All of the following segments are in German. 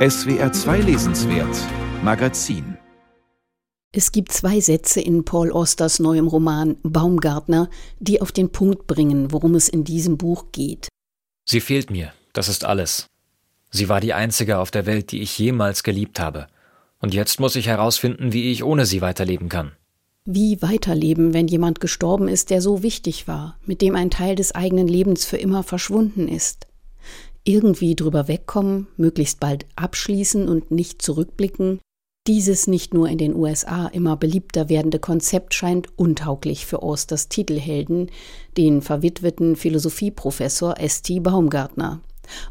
SWR 2 Lesenswert Magazin es gibt zwei Sätze in Paul Austers neuem Roman Baumgartner, die auf den Punkt bringen, worum es in diesem Buch geht. Sie fehlt mir, das ist alles. Sie war die einzige auf der Welt, die ich jemals geliebt habe. Und jetzt muss ich herausfinden, wie ich ohne sie weiterleben kann. Wie weiterleben, wenn jemand gestorben ist, der so wichtig war, mit dem ein Teil des eigenen Lebens für immer verschwunden ist? Irgendwie drüber wegkommen, möglichst bald abschließen und nicht zurückblicken, dieses nicht nur in den USA immer beliebter werdende Konzept scheint untauglich für Austers Titelhelden, den verwitweten Philosophieprofessor S.T. Baumgartner.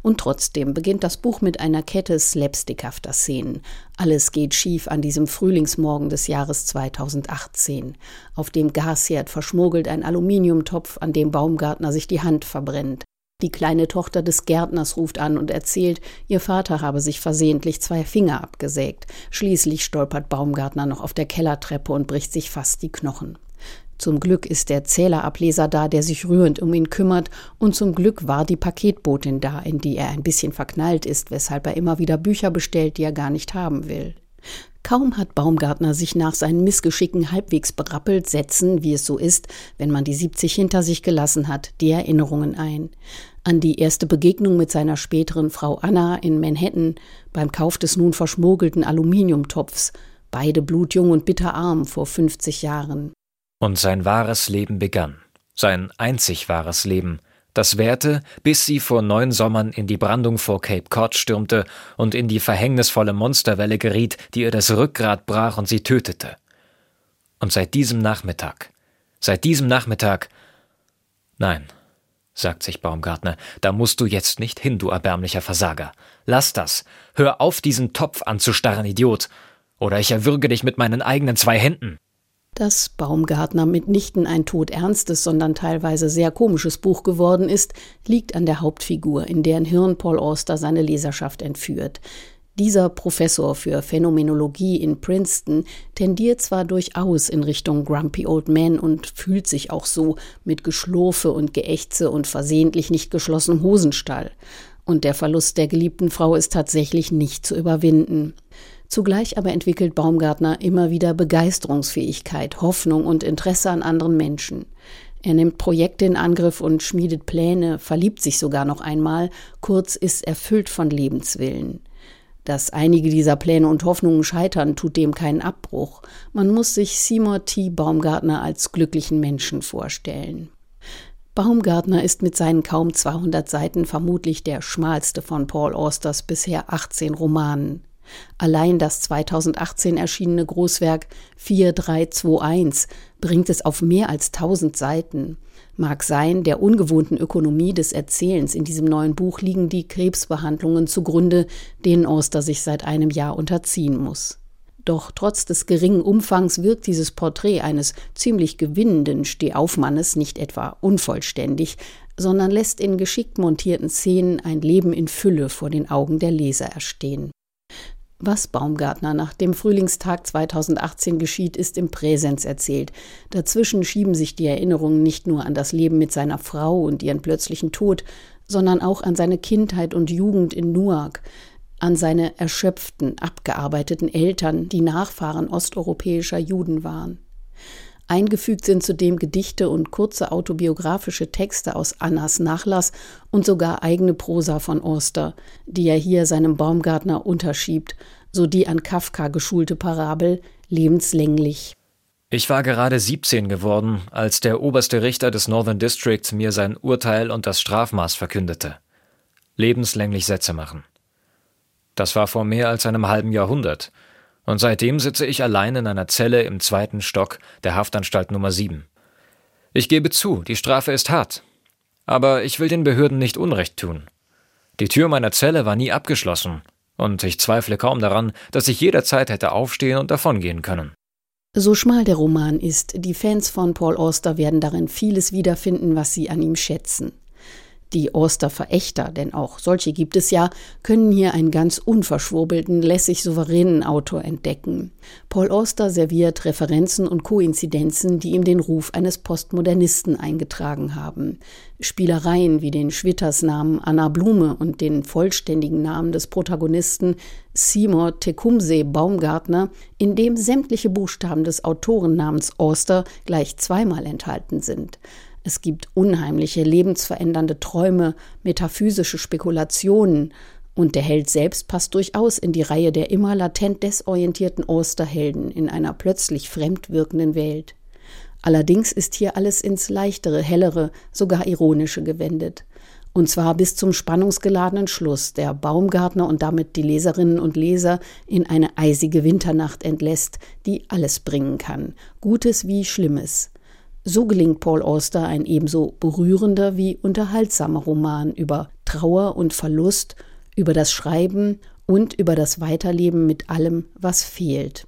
Und trotzdem beginnt das Buch mit einer Kette slapstickhafter Szenen. Alles geht schief an diesem Frühlingsmorgen des Jahres 2018. Auf dem Gasherd verschmuggelt ein Aluminiumtopf, an dem Baumgartner sich die Hand verbrennt. Die kleine Tochter des Gärtners ruft an und erzählt, ihr Vater habe sich versehentlich zwei Finger abgesägt. Schließlich stolpert Baumgartner noch auf der Kellertreppe und bricht sich fast die Knochen. Zum Glück ist der Zählerableser da, der sich rührend um ihn kümmert, und zum Glück war die Paketbotin da, in die er ein bisschen verknallt ist, weshalb er immer wieder Bücher bestellt, die er gar nicht haben will. Kaum hat Baumgartner sich nach seinen Missgeschicken halbwegs berappelt, setzen, wie es so ist, wenn man die 70 hinter sich gelassen hat, die Erinnerungen ein. An die erste Begegnung mit seiner späteren Frau Anna in Manhattan beim Kauf des nun verschmuggelten Aluminiumtopfs, beide blutjung und bitterarm vor 50 Jahren. Und sein wahres Leben begann. Sein einzig wahres Leben, das währte, bis sie vor neun Sommern in die Brandung vor Cape Cod stürmte und in die verhängnisvolle Monsterwelle geriet, die ihr das Rückgrat brach und sie tötete. Und seit diesem Nachmittag, seit diesem Nachmittag, nein, sagt sich Baumgartner, da musst du jetzt nicht hin, du erbärmlicher Versager. Lass das. Hör auf, diesen Topf anzustarren, Idiot. Oder ich erwürge dich mit meinen eigenen zwei Händen. Dass Baumgartner mitnichten ein todernstes, sondern teilweise sehr komisches Buch geworden ist, liegt an der Hauptfigur, in deren Hirn Paul Auster seine Leserschaft entführt. Dieser Professor für Phänomenologie in Princeton tendiert zwar durchaus in Richtung Grumpy Old Man und fühlt sich auch so mit Geschlurfe und Geächze und versehentlich nicht geschlossenem Hosenstall. Und der Verlust der geliebten Frau ist tatsächlich nicht zu überwinden. Zugleich aber entwickelt Baumgartner immer wieder Begeisterungsfähigkeit, Hoffnung und Interesse an anderen Menschen. Er nimmt Projekte in Angriff und schmiedet Pläne, verliebt sich sogar noch einmal, kurz ist erfüllt von Lebenswillen. Dass einige dieser Pläne und Hoffnungen scheitern, tut dem keinen Abbruch. Man muss sich Seymour T. Baumgartner als glücklichen Menschen vorstellen. Baumgartner ist mit seinen kaum 200 Seiten vermutlich der schmalste von Paul Austers bisher 18 Romanen. Allein das 2018 erschienene Großwerk 4321 bringt es auf mehr als 1000 Seiten. Mag sein, der ungewohnten Ökonomie des Erzählens in diesem neuen Buch liegen die Krebsbehandlungen zugrunde, denen Oster sich seit einem Jahr unterziehen muss. Doch trotz des geringen Umfangs wirkt dieses Porträt eines ziemlich gewinnenden Stehaufmannes nicht etwa unvollständig, sondern lässt in geschickt montierten Szenen ein Leben in Fülle vor den Augen der Leser erstehen. Was Baumgartner nach dem Frühlingstag 2018 geschieht, ist im Präsens erzählt. Dazwischen schieben sich die Erinnerungen nicht nur an das Leben mit seiner Frau und ihren plötzlichen Tod, sondern auch an seine Kindheit und Jugend in Newark, an seine erschöpften, abgearbeiteten Eltern, die Nachfahren osteuropäischer Juden waren. Eingefügt sind zudem Gedichte und kurze autobiografische Texte aus Annas Nachlass und sogar eigene Prosa von Oster, die er hier seinem Baumgartner unterschiebt, so die an Kafka geschulte Parabel lebenslänglich. Ich war gerade 17 geworden, als der oberste Richter des Northern District mir sein Urteil und das Strafmaß verkündete. Lebenslänglich Sätze machen. Das war vor mehr als einem halben Jahrhundert, und seitdem sitze ich allein in einer Zelle im zweiten Stock der Haftanstalt Nummer 7. Ich gebe zu, die Strafe ist hart. Aber ich will den Behörden nicht Unrecht tun. Die Tür meiner Zelle war nie abgeschlossen, und ich zweifle kaum daran, dass ich jederzeit hätte aufstehen und davongehen können. So schmal der Roman ist, die Fans von Paul Auster werden darin vieles wiederfinden, was sie an ihm schätzen. Die Oster-Verächter, denn auch solche gibt es ja, können hier einen ganz unverschwurbelten, lässig souveränen Autor entdecken. Paul Auster serviert Referenzen und Koinzidenzen, die ihm den Ruf eines Postmodernisten eingetragen haben. Spielereien wie den Schwittersnamen Anna Blume und den vollständigen Namen des Protagonisten Seymour Tecumseh Baumgartner, in dem sämtliche Buchstaben des Autorennamens Auster gleich zweimal enthalten sind. Es gibt unheimliche, lebensverändernde Träume, metaphysische Spekulationen, und der Held selbst passt durchaus in die Reihe der immer latent desorientierten Osterhelden in einer plötzlich fremd wirkenden Welt. Allerdings ist hier alles ins leichtere, hellere, sogar ironische gewendet. Und zwar bis zum spannungsgeladenen Schluss, der Baumgartner und damit die Leserinnen und Leser in eine eisige Winternacht entlässt, die alles bringen kann, Gutes wie Schlimmes. So gelingt Paul Auster ein ebenso berührender wie unterhaltsamer Roman über Trauer und Verlust, über das Schreiben und über das Weiterleben mit allem, was fehlt.